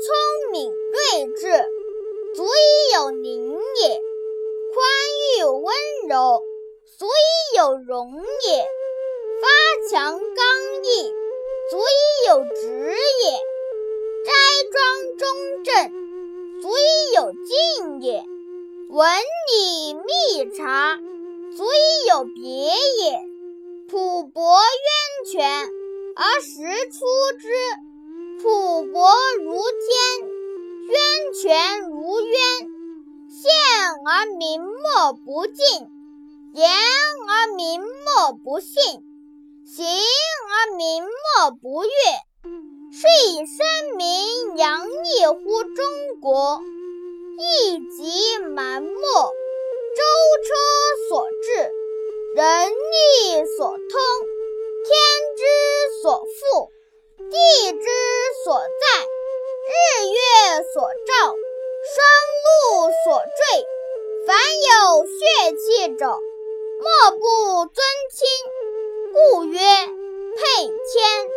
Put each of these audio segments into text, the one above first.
聪明睿智，足以有灵也；宽裕温柔，足以有容也；发强刚毅，足以有职也；斋庄中正，足以有敬也；文理密察，足以有别也。朴博渊泉，而实出之。而明莫不敬，言而明莫不信，行而明莫不悦。是以声名扬溢乎中国，一疾蛮没，舟车所至，人力所通，天之所覆，者，莫不尊亲，故曰配天。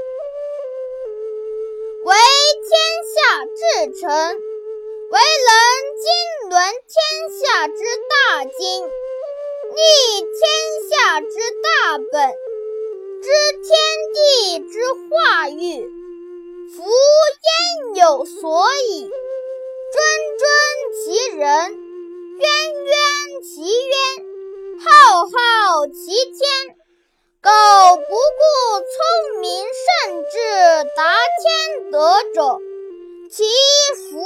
为天下至诚，为能经纶天下之大经，立天下之大本，知天地之化育，夫焉有所以？谆谆其人，苟不顾聪明甚智达天德者，其福。